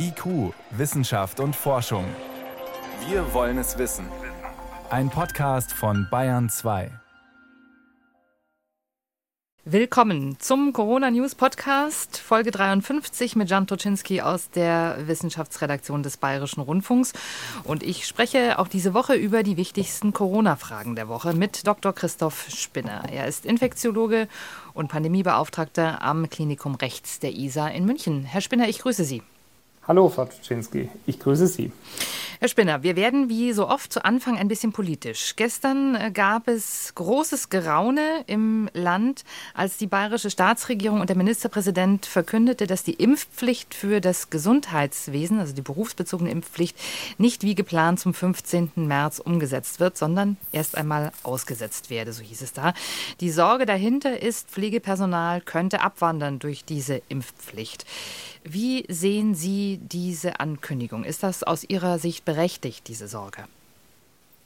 IQ, Wissenschaft und Forschung. Wir wollen es wissen. Ein Podcast von Bayern 2. Willkommen zum Corona News Podcast, Folge 53 mit Jan Toczynski aus der Wissenschaftsredaktion des Bayerischen Rundfunks. Und ich spreche auch diese Woche über die wichtigsten Corona-Fragen der Woche mit Dr. Christoph Spinner. Er ist Infektiologe und Pandemiebeauftragter am Klinikum Rechts der ISA in München. Herr Spinner, ich grüße Sie. Hallo, Frau Tuczynski, ich grüße Sie. Herr Spinner, wir werden wie so oft zu Anfang ein bisschen politisch. Gestern äh, gab es großes Geraune im Land, als die bayerische Staatsregierung und der Ministerpräsident verkündete, dass die Impfpflicht für das Gesundheitswesen, also die berufsbezogene Impfpflicht, nicht wie geplant zum 15. März umgesetzt wird, sondern erst einmal ausgesetzt werde, so hieß es da. Die Sorge dahinter ist, Pflegepersonal könnte abwandern durch diese Impfpflicht. Wie sehen Sie diese Ankündigung? Ist das aus Ihrer Sicht berechtigt, diese Sorge?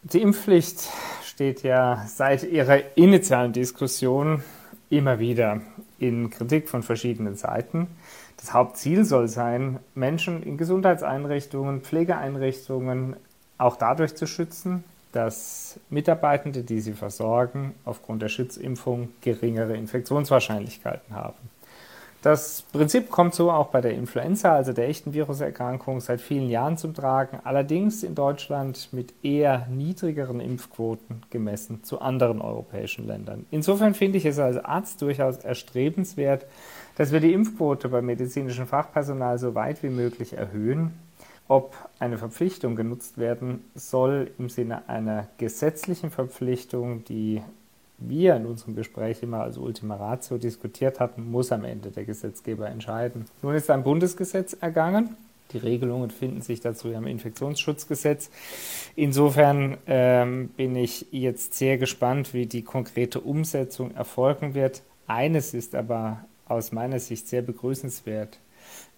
Die Impfpflicht steht ja seit ihrer initialen Diskussion immer wieder in Kritik von verschiedenen Seiten. Das Hauptziel soll sein, Menschen in Gesundheitseinrichtungen, Pflegeeinrichtungen auch dadurch zu schützen, dass Mitarbeitende, die sie versorgen, aufgrund der Schutzimpfung geringere Infektionswahrscheinlichkeiten haben. Das Prinzip kommt so auch bei der Influenza, also der echten Viruserkrankung, seit vielen Jahren zum Tragen, allerdings in Deutschland mit eher niedrigeren Impfquoten gemessen zu anderen europäischen Ländern. Insofern finde ich es als Arzt durchaus erstrebenswert, dass wir die Impfquote beim medizinischen Fachpersonal so weit wie möglich erhöhen. Ob eine Verpflichtung genutzt werden soll im Sinne einer gesetzlichen Verpflichtung, die wir in unserem Gespräch immer als Ultima Ratio diskutiert hatten, muss am Ende der Gesetzgeber entscheiden. Nun ist ein Bundesgesetz ergangen. Die Regelungen finden sich dazu im Infektionsschutzgesetz. Insofern ähm, bin ich jetzt sehr gespannt, wie die konkrete Umsetzung erfolgen wird. Eines ist aber aus meiner Sicht sehr begrüßenswert.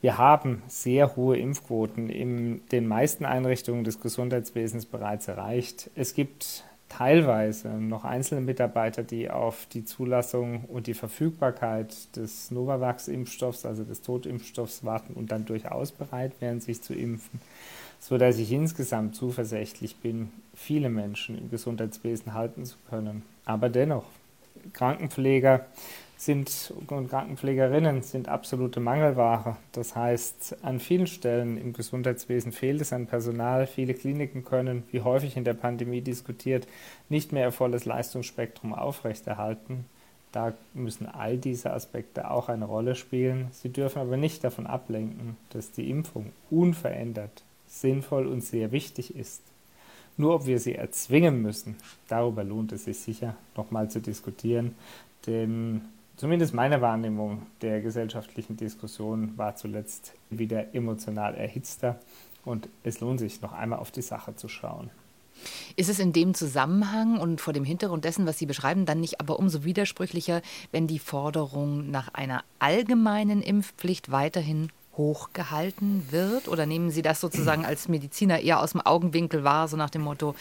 Wir haben sehr hohe Impfquoten in den meisten Einrichtungen des Gesundheitswesens bereits erreicht. Es gibt teilweise noch einzelne Mitarbeiter, die auf die Zulassung und die Verfügbarkeit des Novavax-Impfstoffs, also des Totimpfstoffs, warten und dann durchaus bereit wären, sich zu impfen, sodass ich insgesamt zuversichtlich bin, viele Menschen im Gesundheitswesen halten zu können. Aber dennoch, Krankenpfleger sind und Krankenpflegerinnen sind absolute Mangelware. Das heißt, an vielen Stellen im Gesundheitswesen fehlt es an Personal. Viele Kliniken können, wie häufig in der Pandemie diskutiert, nicht mehr ihr volles Leistungsspektrum aufrechterhalten. Da müssen all diese Aspekte auch eine Rolle spielen. Sie dürfen aber nicht davon ablenken, dass die Impfung unverändert sinnvoll und sehr wichtig ist. Nur ob wir sie erzwingen müssen, darüber lohnt es sich sicher nochmal zu diskutieren, denn zumindest meine Wahrnehmung der gesellschaftlichen Diskussion war zuletzt wieder emotional erhitzter und es lohnt sich noch einmal auf die Sache zu schauen. Ist es in dem Zusammenhang und vor dem Hintergrund dessen, was Sie beschreiben, dann nicht aber umso widersprüchlicher, wenn die Forderung nach einer allgemeinen Impfpflicht weiterhin hochgehalten wird? Oder nehmen Sie das sozusagen als Mediziner eher aus dem Augenwinkel wahr, so nach dem Motto,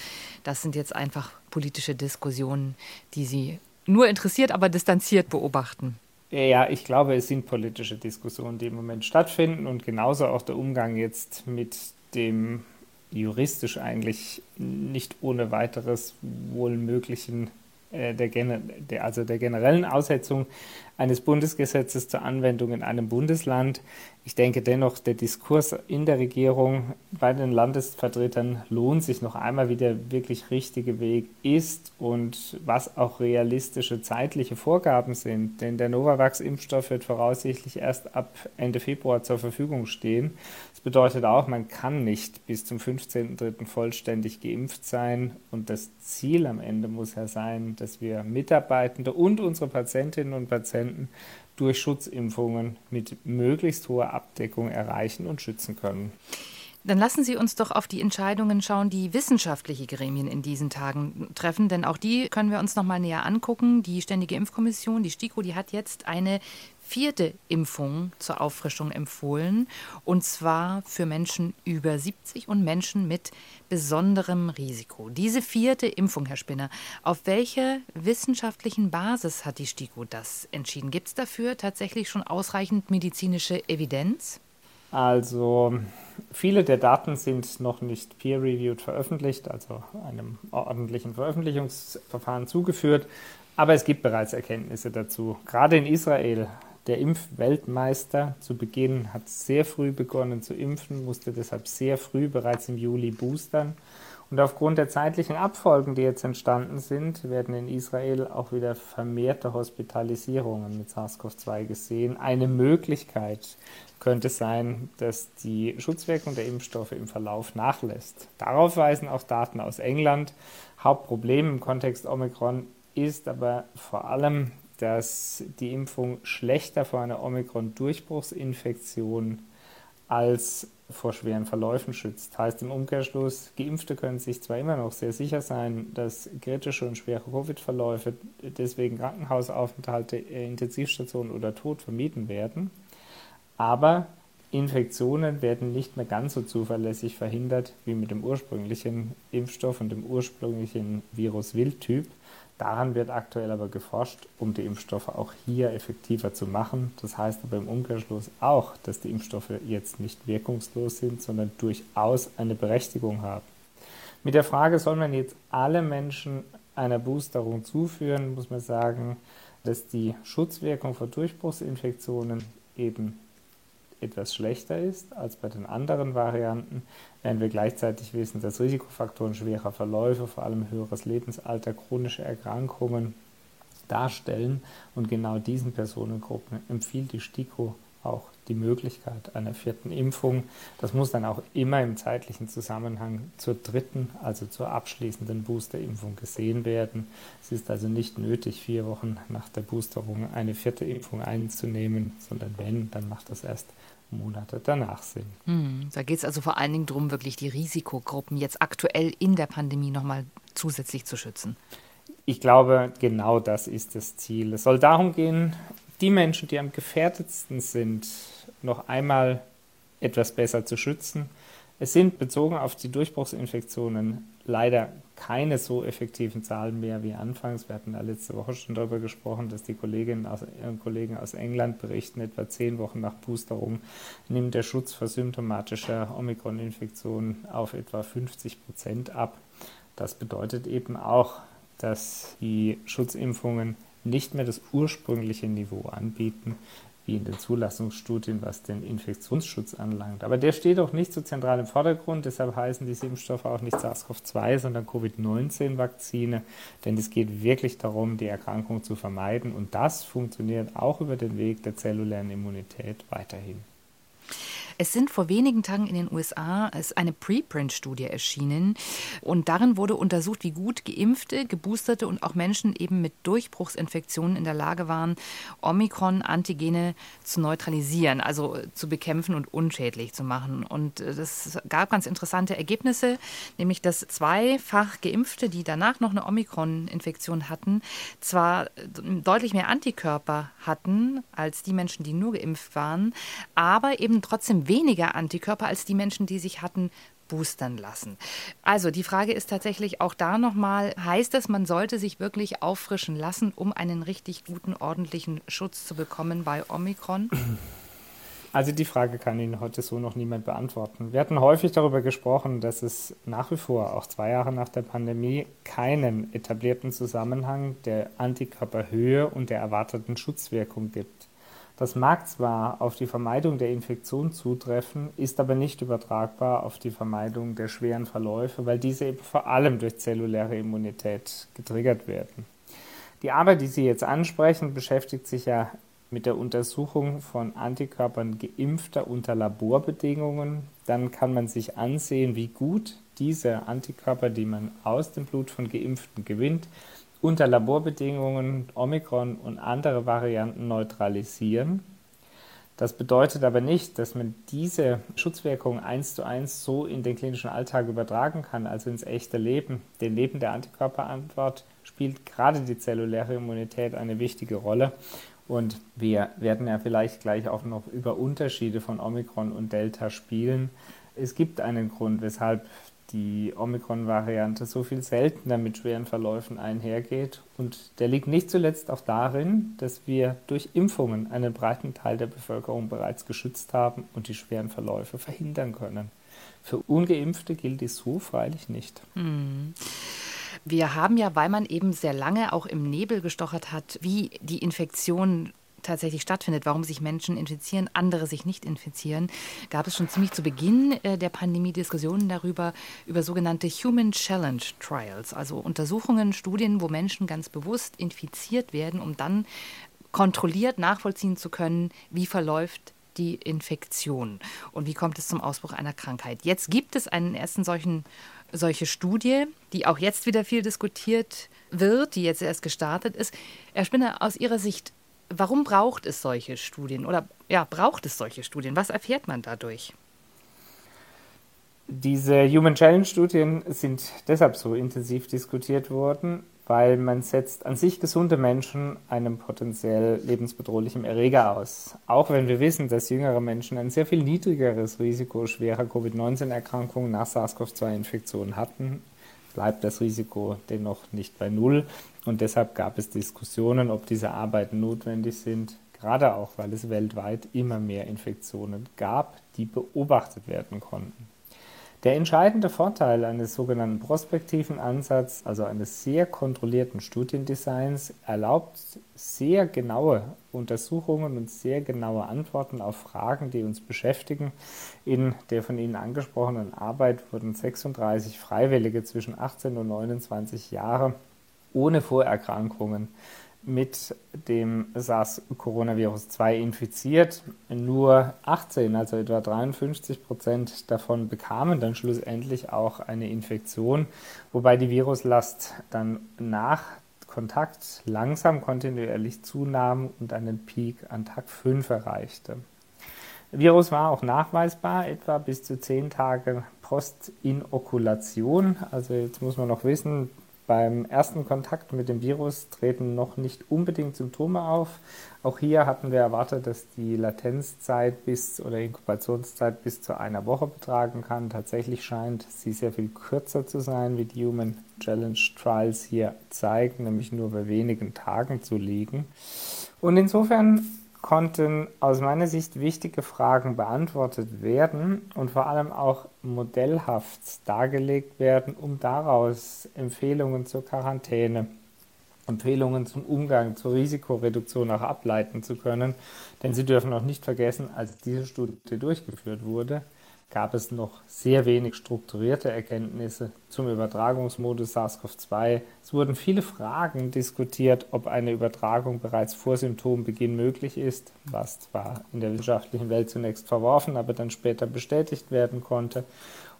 das sind jetzt einfach politische Diskussionen, die Sie nur interessiert, aber distanziert beobachten? Ja, ich glaube, es sind politische Diskussionen, die im Moment stattfinden und genauso auch der Umgang jetzt mit dem juristisch eigentlich nicht ohne weiteres wohl möglichen der, der, also der generellen Aussetzung eines Bundesgesetzes zur Anwendung in einem Bundesland. Ich denke dennoch, der Diskurs in der Regierung bei den Landesvertretern lohnt sich noch einmal, wie der wirklich richtige Weg ist und was auch realistische zeitliche Vorgaben sind. Denn der Novavax-Impfstoff wird voraussichtlich erst ab Ende Februar zur Verfügung stehen. Bedeutet auch, man kann nicht bis zum 15.03. vollständig geimpft sein. Und das Ziel am Ende muss ja sein, dass wir Mitarbeitende und unsere Patientinnen und Patienten durch Schutzimpfungen mit möglichst hoher Abdeckung erreichen und schützen können. Dann lassen Sie uns doch auf die Entscheidungen schauen, die wissenschaftliche Gremien in diesen Tagen treffen, denn auch die können wir uns noch mal näher angucken. Die Ständige Impfkommission, die STIKO, die hat jetzt eine vierte Impfung zur Auffrischung empfohlen, und zwar für Menschen über 70 und Menschen mit besonderem Risiko. Diese vierte Impfung, Herr Spinner, auf welcher wissenschaftlichen Basis hat die STIKO das entschieden? Gibt es dafür tatsächlich schon ausreichend medizinische Evidenz? Also Viele der Daten sind noch nicht peer-reviewed veröffentlicht, also einem ordentlichen Veröffentlichungsverfahren zugeführt, aber es gibt bereits Erkenntnisse dazu. Gerade in Israel, der Impfweltmeister zu Beginn hat sehr früh begonnen zu impfen, musste deshalb sehr früh bereits im Juli boostern und aufgrund der zeitlichen Abfolgen, die jetzt entstanden sind, werden in Israel auch wieder vermehrte Hospitalisierungen mit SARS-CoV-2 gesehen. Eine Möglichkeit könnte sein, dass die Schutzwirkung der Impfstoffe im Verlauf nachlässt. Darauf weisen auch Daten aus England. Hauptproblem im Kontext Omikron ist aber vor allem, dass die Impfung schlechter vor einer Omikron-Durchbruchsinfektion als vor schweren Verläufen schützt. Heißt im Umkehrschluss, Geimpfte können sich zwar immer noch sehr sicher sein, dass kritische und schwere Covid-Verläufe, deswegen Krankenhausaufenthalte, äh, Intensivstationen oder Tod vermieden werden, aber Infektionen werden nicht mehr ganz so zuverlässig verhindert wie mit dem ursprünglichen Impfstoff und dem ursprünglichen Virus-Wildtyp. Daran wird aktuell aber geforscht, um die Impfstoffe auch hier effektiver zu machen. Das heißt aber im Umkehrschluss auch, dass die Impfstoffe jetzt nicht wirkungslos sind, sondern durchaus eine Berechtigung haben. Mit der Frage, soll man jetzt alle Menschen einer Boosterung zuführen, muss man sagen, dass die Schutzwirkung vor Durchbruchsinfektionen eben etwas schlechter ist als bei den anderen Varianten, während wir gleichzeitig wissen, dass Risikofaktoren schwerer Verläufe, vor allem höheres Lebensalter, chronische Erkrankungen darstellen. Und genau diesen Personengruppen empfiehlt die STIKO auch die Möglichkeit einer vierten Impfung. Das muss dann auch immer im zeitlichen Zusammenhang zur dritten, also zur abschließenden Boosterimpfung gesehen werden. Es ist also nicht nötig, vier Wochen nach der Boosterung eine vierte Impfung einzunehmen, sondern wenn, dann macht das erst Monate danach sind. Hm, da geht es also vor allen Dingen darum, wirklich die Risikogruppen jetzt aktuell in der Pandemie nochmal zusätzlich zu schützen. Ich glaube, genau das ist das Ziel. Es soll darum gehen, die Menschen, die am gefährdetsten sind, noch einmal etwas besser zu schützen. Es sind bezogen auf die Durchbruchsinfektionen leider keine so effektiven Zahlen mehr wie anfangs. Wir hatten ja letzte Woche schon darüber gesprochen, dass die Kolleginnen und äh, Kollegen aus England berichten, etwa zehn Wochen nach Boosterung nimmt der Schutz vor symptomatischer Omikron-Infektion auf etwa 50 Prozent ab. Das bedeutet eben auch, dass die Schutzimpfungen nicht mehr das ursprüngliche Niveau anbieten, wie in den Zulassungsstudien, was den Infektionsschutz anlangt. Aber der steht auch nicht so zentral im Vordergrund, deshalb heißen diese Impfstoffe auch nicht SARS-CoV-2, sondern Covid-19-Vakzine, denn es geht wirklich darum, die Erkrankung zu vermeiden und das funktioniert auch über den Weg der zellulären Immunität weiterhin. Es sind vor wenigen Tagen in den USA eine Preprint-Studie erschienen und darin wurde untersucht, wie gut geimpfte, geboosterte und auch Menschen eben mit Durchbruchsinfektionen in der Lage waren, Omikron-Antigene zu neutralisieren, also zu bekämpfen und unschädlich zu machen. Und das gab ganz interessante Ergebnisse, nämlich dass zweifach Geimpfte, die danach noch eine Omikron-Infektion hatten, zwar deutlich mehr Antikörper hatten als die Menschen, die nur geimpft waren, aber eben trotzdem weniger Antikörper als die Menschen, die sich hatten boostern lassen. Also die Frage ist tatsächlich auch da nochmal, heißt das, man sollte sich wirklich auffrischen lassen, um einen richtig guten, ordentlichen Schutz zu bekommen bei Omikron? Also die Frage kann Ihnen heute so noch niemand beantworten. Wir hatten häufig darüber gesprochen, dass es nach wie vor, auch zwei Jahre nach der Pandemie, keinen etablierten Zusammenhang der Antikörperhöhe und der erwarteten Schutzwirkung gibt. Das mag zwar auf die Vermeidung der Infektion zutreffen, ist aber nicht übertragbar auf die Vermeidung der schweren Verläufe, weil diese eben vor allem durch zelluläre Immunität getriggert werden. Die Arbeit, die Sie jetzt ansprechen, beschäftigt sich ja mit der Untersuchung von Antikörpern geimpfter unter Laborbedingungen. Dann kann man sich ansehen, wie gut diese Antikörper, die man aus dem Blut von Geimpften gewinnt, unter Laborbedingungen Omikron und andere Varianten neutralisieren. Das bedeutet aber nicht, dass man diese Schutzwirkung eins zu eins so in den klinischen Alltag übertragen kann, also ins echte Leben. Denn neben der Antikörperantwort spielt gerade die zelluläre Immunität eine wichtige Rolle. Und wir werden ja vielleicht gleich auch noch über Unterschiede von Omikron und Delta spielen. Es gibt einen Grund, weshalb die Omikron-Variante so viel seltener mit schweren Verläufen einhergeht. Und der liegt nicht zuletzt auch darin, dass wir durch Impfungen einen breiten Teil der Bevölkerung bereits geschützt haben und die schweren Verläufe verhindern können. Für ungeimpfte gilt dies so freilich nicht. Hm. Wir haben ja, weil man eben sehr lange auch im Nebel gestochert hat, wie die Infektion tatsächlich stattfindet, warum sich Menschen infizieren, andere sich nicht infizieren, gab es schon ziemlich zu Beginn äh, der Pandemie Diskussionen darüber, über sogenannte Human Challenge Trials, also Untersuchungen, Studien, wo Menschen ganz bewusst infiziert werden, um dann kontrolliert nachvollziehen zu können, wie verläuft die Infektion und wie kommt es zum Ausbruch einer Krankheit. Jetzt gibt es einen ersten solchen solche Studie, die auch jetzt wieder viel diskutiert wird, die jetzt erst gestartet ist. Herr Spinner, aus Ihrer Sicht, Warum braucht es solche Studien oder ja, braucht es solche Studien? Was erfährt man dadurch? Diese Human Challenge Studien sind deshalb so intensiv diskutiert worden, weil man setzt an sich gesunde Menschen einem potenziell lebensbedrohlichen Erreger aus. Auch wenn wir wissen, dass jüngere Menschen ein sehr viel niedrigeres Risiko schwerer Covid-19-Erkrankungen nach SARS-CoV-2-Infektionen hatten, bleibt das Risiko dennoch nicht bei Null. Und deshalb gab es Diskussionen, ob diese Arbeiten notwendig sind, gerade auch, weil es weltweit immer mehr Infektionen gab, die beobachtet werden konnten. Der entscheidende Vorteil eines sogenannten prospektiven Ansatzes, also eines sehr kontrollierten Studiendesigns, erlaubt sehr genaue Untersuchungen und sehr genaue Antworten auf Fragen, die uns beschäftigen. In der von Ihnen angesprochenen Arbeit wurden 36 Freiwillige zwischen 18 und 29 Jahre ohne Vorerkrankungen mit dem SARS-Coronavirus 2 infiziert. Nur 18, also etwa 53 Prozent davon bekamen dann schlussendlich auch eine Infektion, wobei die Viruslast dann nach Kontakt langsam kontinuierlich zunahm und einen Peak an Tag 5 erreichte. Das Virus war auch nachweisbar, etwa bis zu 10 Tage Postinokulation. Also jetzt muss man noch wissen, beim ersten Kontakt mit dem Virus treten noch nicht unbedingt Symptome auf. Auch hier hatten wir erwartet, dass die Latenzzeit bis oder Inkubationszeit bis zu einer Woche betragen kann. Tatsächlich scheint sie sehr viel kürzer zu sein, wie die Human Challenge Trials hier zeigen, nämlich nur bei wenigen Tagen zu liegen. Und insofern konnten aus meiner Sicht wichtige Fragen beantwortet werden und vor allem auch modellhaft dargelegt werden, um daraus Empfehlungen zur Quarantäne, Empfehlungen zum Umgang, zur Risikoreduktion auch ableiten zu können. Denn Sie dürfen auch nicht vergessen, als diese Studie durchgeführt wurde, gab es noch sehr wenig strukturierte Erkenntnisse zum Übertragungsmodus SARS-CoV-2. Es wurden viele Fragen diskutiert, ob eine Übertragung bereits vor Symptombeginn möglich ist, was zwar in der wissenschaftlichen Welt zunächst verworfen, aber dann später bestätigt werden konnte.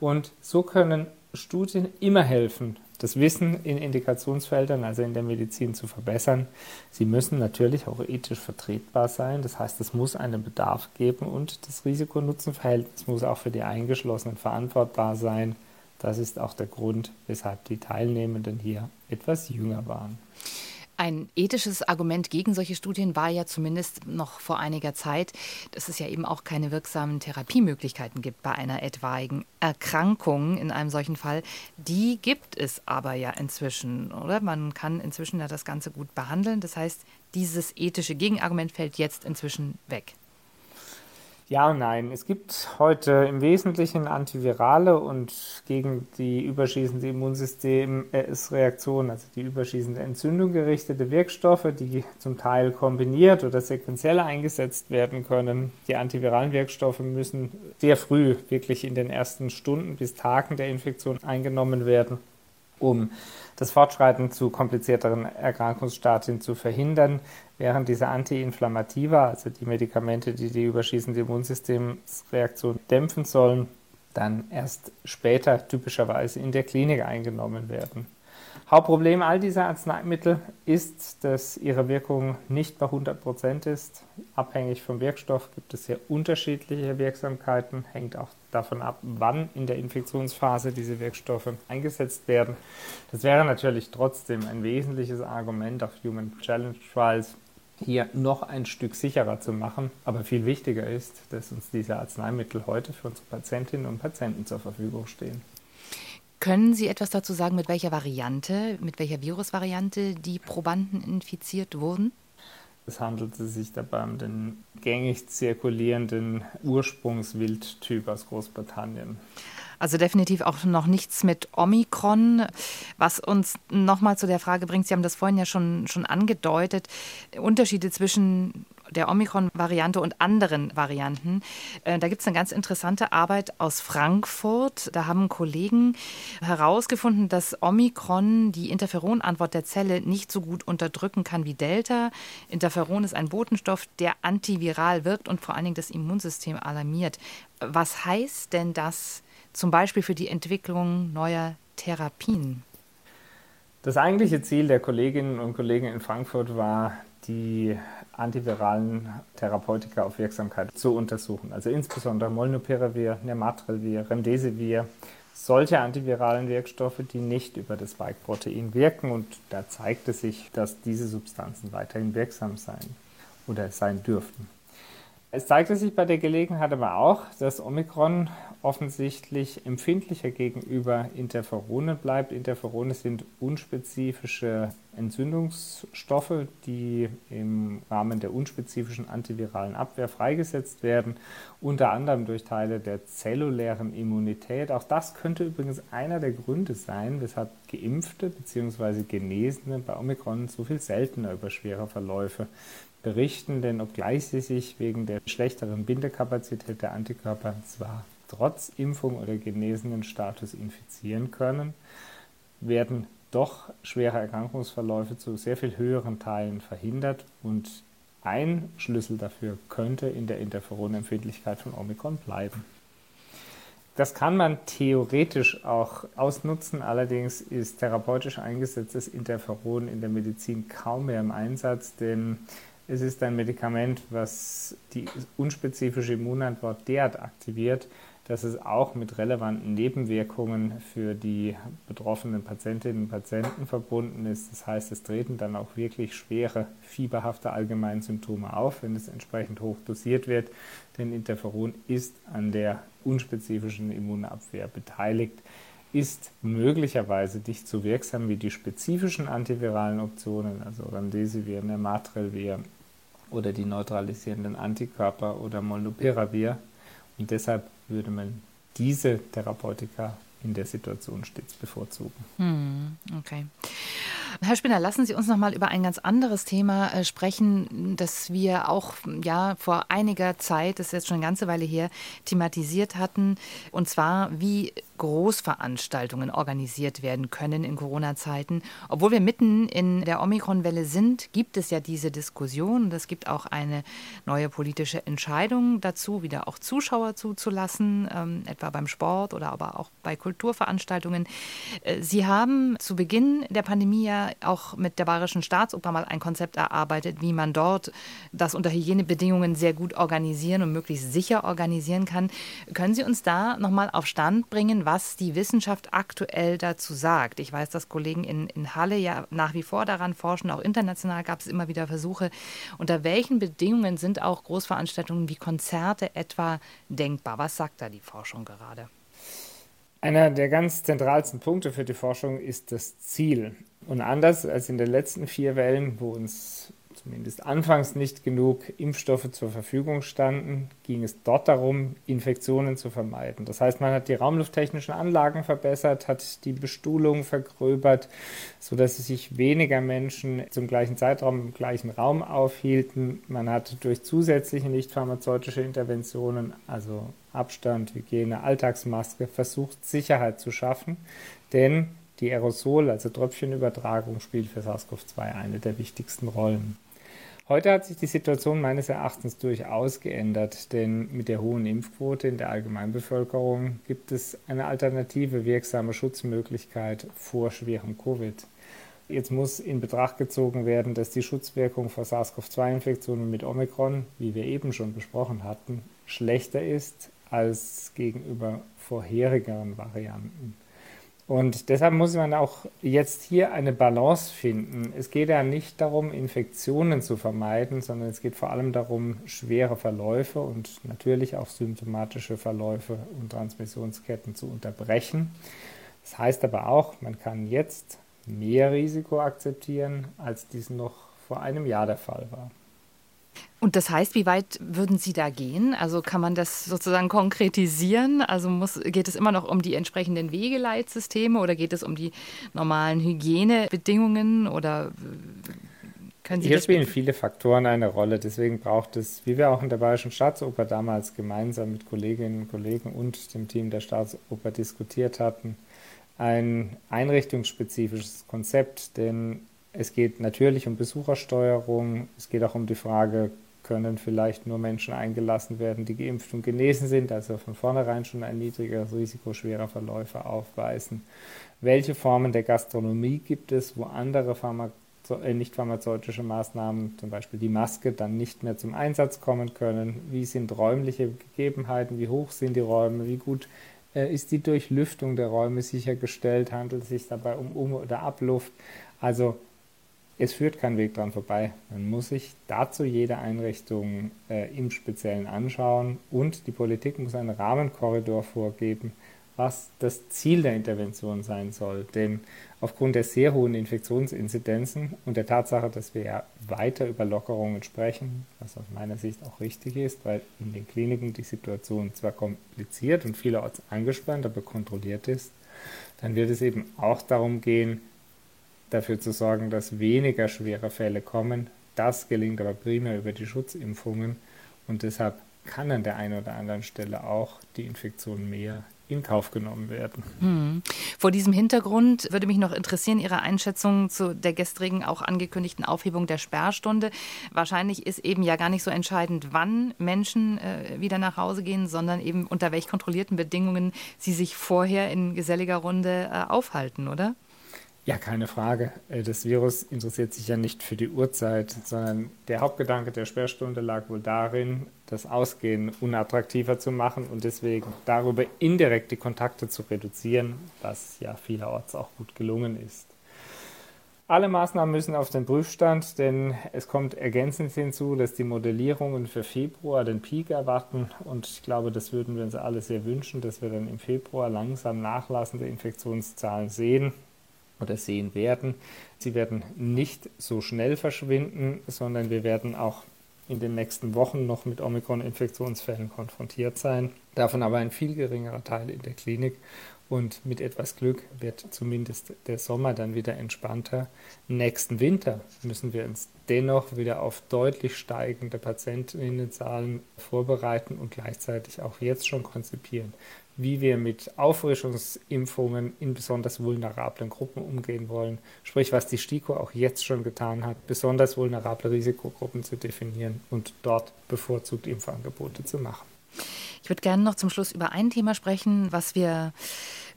Und so können Studien immer helfen, das Wissen in Indikationsfeldern, also in der Medizin, zu verbessern. Sie müssen natürlich auch ethisch vertretbar sein. Das heißt, es muss einen Bedarf geben und das Risiko-Nutzen-Verhältnis muss auch für die Eingeschlossenen verantwortbar sein. Das ist auch der Grund, weshalb die Teilnehmenden hier etwas jünger waren. Ein ethisches Argument gegen solche Studien war ja zumindest noch vor einiger Zeit, dass es ja eben auch keine wirksamen Therapiemöglichkeiten gibt bei einer etwaigen Erkrankung in einem solchen Fall. Die gibt es aber ja inzwischen, oder? Man kann inzwischen ja das Ganze gut behandeln. Das heißt, dieses ethische Gegenargument fällt jetzt inzwischen weg. Ja und nein. Es gibt heute im Wesentlichen antivirale und gegen die überschießende Immunsystemreaktion, also die überschießende Entzündung gerichtete Wirkstoffe, die zum Teil kombiniert oder sequenziell eingesetzt werden können. Die antiviralen Wirkstoffe müssen sehr früh, wirklich in den ersten Stunden bis Tagen der Infektion eingenommen werden um das Fortschreiten zu komplizierteren Erkrankungsstadien zu verhindern, während diese Antiinflammativa, also die Medikamente, die die überschießende Immunsystemreaktion dämpfen sollen, dann erst später typischerweise in der Klinik eingenommen werden. Hauptproblem all dieser Arzneimittel ist, dass ihre Wirkung nicht bei 100 Prozent ist. Abhängig vom Wirkstoff gibt es sehr unterschiedliche Wirksamkeiten, hängt auch davon ab, wann in der Infektionsphase diese Wirkstoffe eingesetzt werden. Das wäre natürlich trotzdem ein wesentliches Argument auf Human Challenge Trials, hier noch ein Stück sicherer zu machen. Aber viel wichtiger ist, dass uns diese Arzneimittel heute für unsere Patientinnen und Patienten zur Verfügung stehen. Können Sie etwas dazu sagen, mit welcher Variante, mit welcher Virusvariante die Probanden infiziert wurden? Es handelte sich dabei um den gängig zirkulierenden Ursprungswildtyp aus Großbritannien. Also definitiv auch noch nichts mit Omikron, was uns nochmal zu der Frage bringt, Sie haben das vorhin ja schon, schon angedeutet, Unterschiede zwischen der Omikron-Variante und anderen Varianten. Äh, da gibt es eine ganz interessante Arbeit aus Frankfurt. Da haben Kollegen herausgefunden, dass Omikron die Interferonantwort der Zelle nicht so gut unterdrücken kann wie Delta. Interferon ist ein Botenstoff, der antiviral wirkt und vor allen Dingen das Immunsystem alarmiert. Was heißt denn das zum Beispiel für die Entwicklung neuer Therapien? Das eigentliche Ziel der Kolleginnen und Kollegen in Frankfurt war, die antiviralen Therapeutika auf Wirksamkeit zu untersuchen. Also insbesondere Molnupiravir, Nematrelvir, Remdesivir, solche antiviralen Wirkstoffe, die nicht über das Spike-Protein wirken. Und da zeigte sich, dass diese Substanzen weiterhin wirksam seien oder sein dürften. Es zeigte sich bei der Gelegenheit aber auch, dass Omikron offensichtlich empfindlicher gegenüber Interferonen bleibt. Interferone sind unspezifische Entzündungsstoffe, die im Rahmen der unspezifischen antiviralen Abwehr freigesetzt werden, unter anderem durch Teile der zellulären Immunität. Auch das könnte übrigens einer der Gründe sein, weshalb Geimpfte bzw. Genesene bei Omikron so viel seltener über schwere Verläufe berichten, denn obgleich sie sich wegen der schlechteren Bindekapazität der Antikörper zwar trotz Impfung oder genesenen Status infizieren können, werden doch schwere Erkrankungsverläufe zu sehr viel höheren Teilen verhindert und ein Schlüssel dafür könnte in der Interferonempfindlichkeit von Omikron bleiben. Das kann man theoretisch auch ausnutzen, allerdings ist therapeutisch eingesetztes Interferon in der Medizin kaum mehr im Einsatz, denn es ist ein Medikament, was die unspezifische Immunantwort derart aktiviert, dass es auch mit relevanten Nebenwirkungen für die betroffenen Patientinnen und Patienten verbunden ist. Das heißt, es treten dann auch wirklich schwere fieberhafte Allgemeinsymptome auf, wenn es entsprechend hoch dosiert wird, denn Interferon ist an der unspezifischen Immunabwehr beteiligt ist möglicherweise nicht so wirksam wie die spezifischen antiviralen Optionen, also Remdesivir, Nematrelvir oder die neutralisierenden Antikörper oder Molnupiravir. Und deshalb würde man diese Therapeutika in der Situation stets bevorzugen. Hm, okay. Herr Spinner, lassen Sie uns noch mal über ein ganz anderes Thema äh, sprechen, das wir auch ja vor einiger Zeit, das ist jetzt schon eine ganze Weile her, thematisiert hatten, und zwar wie Großveranstaltungen organisiert werden können in Corona-Zeiten. Obwohl wir mitten in der Omikron-Welle sind, gibt es ja diese Diskussion es gibt auch eine neue politische Entscheidung dazu, wieder auch Zuschauer zuzulassen, ähm, etwa beim Sport oder aber auch bei Kulturveranstaltungen. Äh, Sie haben zu Beginn der Pandemie ja auch mit der Bayerischen Staatsoper mal ein Konzept erarbeitet, wie man dort das unter Hygienebedingungen sehr gut organisieren und möglichst sicher organisieren kann. Können Sie uns da nochmal auf Stand bringen, was die Wissenschaft aktuell dazu sagt. Ich weiß, dass Kollegen in, in Halle ja nach wie vor daran forschen. Auch international gab es immer wieder Versuche. Unter welchen Bedingungen sind auch Großveranstaltungen wie Konzerte etwa denkbar? Was sagt da die Forschung gerade? Einer der ganz zentralsten Punkte für die Forschung ist das Ziel. Und anders als in den letzten vier Wellen, wo uns zumindest anfangs nicht genug Impfstoffe zur Verfügung standen, ging es dort darum, Infektionen zu vermeiden. Das heißt, man hat die raumlufttechnischen Anlagen verbessert, hat die Bestuhlung vergröbert, sodass sich weniger Menschen zum gleichen Zeitraum im gleichen Raum aufhielten. Man hat durch zusätzliche nicht pharmazeutische Interventionen, also Abstand, Hygiene, Alltagsmaske, versucht, Sicherheit zu schaffen. Denn die Aerosol, also Tröpfchenübertragung, spielt für SARS-CoV-2 eine der wichtigsten Rollen. Heute hat sich die Situation meines Erachtens durchaus geändert, denn mit der hohen Impfquote in der Allgemeinbevölkerung gibt es eine alternative wirksame Schutzmöglichkeit vor schwerem Covid. Jetzt muss in Betracht gezogen werden, dass die Schutzwirkung vor SARS-CoV-2-Infektionen mit Omikron, wie wir eben schon besprochen hatten, schlechter ist als gegenüber vorherigeren Varianten. Und deshalb muss man auch jetzt hier eine Balance finden. Es geht ja nicht darum, Infektionen zu vermeiden, sondern es geht vor allem darum, schwere Verläufe und natürlich auch symptomatische Verläufe und Transmissionsketten zu unterbrechen. Das heißt aber auch, man kann jetzt mehr Risiko akzeptieren, als dies noch vor einem Jahr der Fall war. Und das heißt, wie weit würden Sie da gehen? Also kann man das sozusagen konkretisieren? Also muss, geht es immer noch um die entsprechenden Wegeleitsysteme oder geht es um die normalen Hygienebedingungen oder können Sie Hier spielen viele Faktoren eine Rolle. Deswegen braucht es, wie wir auch in der Bayerischen Staatsoper damals gemeinsam mit Kolleginnen und Kollegen und dem Team der Staatsoper diskutiert hatten, ein einrichtungsspezifisches Konzept. Denn es geht natürlich um Besuchersteuerung. Es geht auch um die Frage, können vielleicht nur Menschen eingelassen werden, die geimpft und genesen sind, also von vornherein schon ein niedrigeres Risiko schwerer Verläufe aufweisen. Welche Formen der Gastronomie gibt es, wo andere Pharma äh, nicht pharmazeutische Maßnahmen, zum Beispiel die Maske, dann nicht mehr zum Einsatz kommen können? Wie sind räumliche Gegebenheiten? Wie hoch sind die Räume? Wie gut äh, ist die Durchlüftung der Räume sichergestellt? Handelt es sich dabei um Um- oder Abluft? Also es führt kein Weg dran vorbei. Man muss sich dazu jede Einrichtung äh, im Speziellen anschauen und die Politik muss einen Rahmenkorridor vorgeben, was das Ziel der Intervention sein soll. Denn aufgrund der sehr hohen Infektionsinzidenzen und der Tatsache, dass wir ja weiter über Lockerungen sprechen, was aus meiner Sicht auch richtig ist, weil in den Kliniken die Situation zwar kompliziert und vielerorts angespannt, aber kontrolliert ist, dann wird es eben auch darum gehen, dafür zu sorgen, dass weniger schwere Fälle kommen. Das gelingt aber primär über die Schutzimpfungen und deshalb kann an der einen oder anderen Stelle auch die Infektion mehr in Kauf genommen werden. Hm. Vor diesem Hintergrund würde mich noch interessieren Ihre Einschätzung zu der gestrigen auch angekündigten Aufhebung der Sperrstunde. Wahrscheinlich ist eben ja gar nicht so entscheidend, wann Menschen äh, wieder nach Hause gehen, sondern eben unter welch kontrollierten Bedingungen sie sich vorher in geselliger Runde äh, aufhalten, oder? Ja, keine Frage. Äh, das Virus interessiert sich ja nicht für die Uhrzeit, sondern der Hauptgedanke der Sperrstunde lag wohl darin, das Ausgehen unattraktiver zu machen und deswegen darüber indirekt die Kontakte zu reduzieren, was ja vielerorts auch gut gelungen ist. Alle Maßnahmen müssen auf den Prüfstand, denn es kommt ergänzend hinzu, dass die Modellierungen für Februar den Peak erwarten und ich glaube, das würden wir uns alle sehr wünschen, dass wir dann im Februar langsam nachlassende Infektionszahlen sehen oder sehen werden. Sie werden nicht so schnell verschwinden, sondern wir werden auch in den nächsten Wochen noch mit Omikron-Infektionsfällen konfrontiert sein. Davon aber ein viel geringerer Teil in der Klinik. Und mit etwas Glück wird zumindest der Sommer dann wieder entspannter. Nächsten Winter müssen wir uns dennoch wieder auf deutlich steigende Patientinnenzahlen vorbereiten und gleichzeitig auch jetzt schon konzipieren, wie wir mit Auffrischungsimpfungen in besonders vulnerablen Gruppen umgehen wollen. Sprich, was die STIKO auch jetzt schon getan hat, besonders vulnerable Risikogruppen zu definieren und dort bevorzugt Impfangebote zu machen. Ich würde gerne noch zum Schluss über ein Thema sprechen, was wir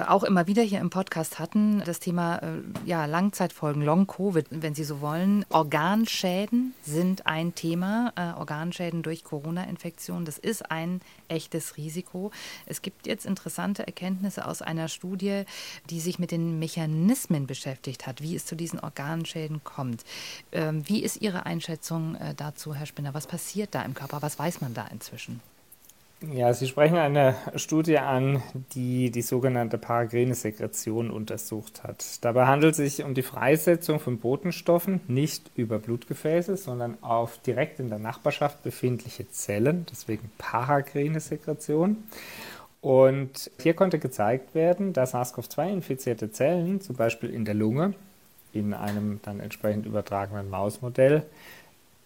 auch immer wieder hier im Podcast hatten. Das Thema äh, ja, Langzeitfolgen, Long-Covid, wenn Sie so wollen. Organschäden sind ein Thema. Äh, Organschäden durch Corona-Infektion, das ist ein echtes Risiko. Es gibt jetzt interessante Erkenntnisse aus einer Studie, die sich mit den Mechanismen beschäftigt hat, wie es zu diesen Organschäden kommt. Ähm, wie ist Ihre Einschätzung dazu, Herr Spinner? Was passiert da im Körper? Was weiß man da inzwischen? Ja, Sie sprechen eine Studie an, die die sogenannte Paragrene-Sekretion untersucht hat. Dabei handelt es sich um die Freisetzung von Botenstoffen nicht über Blutgefäße, sondern auf direkt in der Nachbarschaft befindliche Zellen, deswegen Paragrene-Sekretion. Und hier konnte gezeigt werden, dass SARS-CoV-2-infizierte Zellen, zum Beispiel in der Lunge, in einem dann entsprechend übertragenen Mausmodell,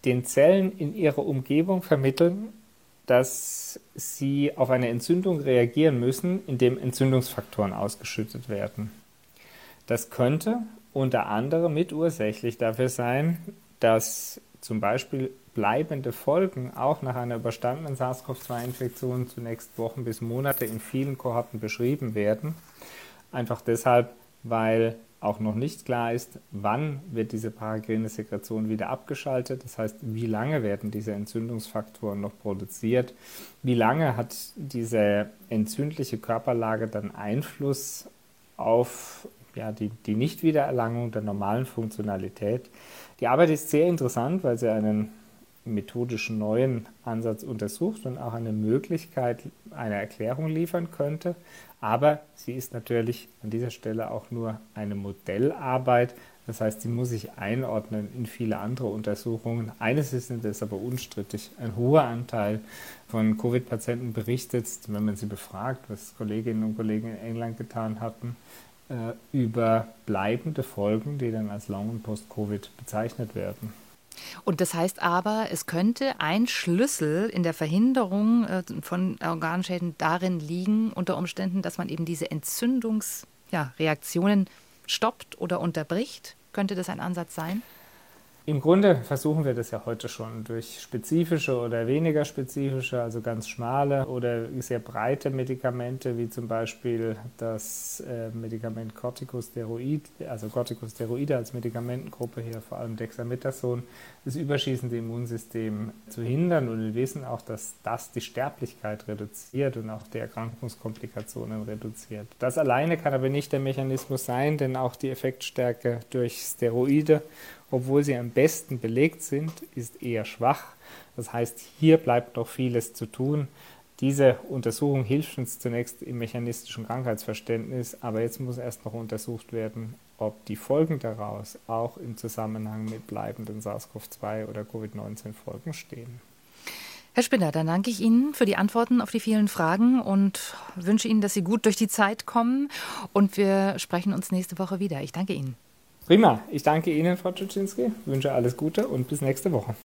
den Zellen in ihrer Umgebung vermitteln, dass sie auf eine Entzündung reagieren müssen, indem Entzündungsfaktoren ausgeschüttet werden. Das könnte unter anderem mitursächlich dafür sein, dass zum Beispiel bleibende Folgen auch nach einer überstandenen SARS-CoV-2-Infektion zunächst Wochen bis Monate in vielen Kohorten beschrieben werden. Einfach deshalb, weil auch noch nicht klar ist, wann wird diese paragrene Sekretion wieder abgeschaltet. Das heißt, wie lange werden diese Entzündungsfaktoren noch produziert? Wie lange hat diese entzündliche Körperlage dann Einfluss auf ja, die, die Nichtwiedererlangung der normalen Funktionalität? Die Arbeit ist sehr interessant, weil sie einen methodischen neuen Ansatz untersucht und auch eine Möglichkeit einer Erklärung liefern könnte. Aber sie ist natürlich an dieser Stelle auch nur eine Modellarbeit. Das heißt, sie muss sich einordnen in viele andere Untersuchungen. Eines ist es aber unstrittig. Ein hoher Anteil von Covid-Patienten berichtet, wenn man sie befragt, was Kolleginnen und Kollegen in England getan hatten, äh, über bleibende Folgen, die dann als Long- und Post-Covid bezeichnet werden. Und das heißt aber, es könnte ein Schlüssel in der Verhinderung äh, von Organschäden darin liegen, unter Umständen, dass man eben diese Entzündungsreaktionen ja, stoppt oder unterbricht. Könnte das ein Ansatz sein? Im Grunde versuchen wir das ja heute schon durch spezifische oder weniger spezifische, also ganz schmale oder sehr breite Medikamente, wie zum Beispiel das äh, Medikament Corticosteroid, also Corticosteroide als Medikamentengruppe hier, vor allem Dexamethason, das überschießende Immunsystem zu hindern. Und wir wissen auch, dass das die Sterblichkeit reduziert und auch die Erkrankungskomplikationen reduziert. Das alleine kann aber nicht der Mechanismus sein, denn auch die Effektstärke durch Steroide obwohl sie am besten belegt sind, ist eher schwach. Das heißt, hier bleibt noch vieles zu tun. Diese Untersuchung hilft uns zunächst im mechanistischen Krankheitsverständnis, aber jetzt muss erst noch untersucht werden, ob die Folgen daraus auch im Zusammenhang mit bleibenden SARS-CoV-2 oder Covid-19-Folgen stehen. Herr Spinner, dann danke ich Ihnen für die Antworten auf die vielen Fragen und wünsche Ihnen, dass Sie gut durch die Zeit kommen. Und wir sprechen uns nächste Woche wieder. Ich danke Ihnen. Prima. Ich danke Ihnen, Frau Czuczynski, wünsche alles Gute und bis nächste Woche.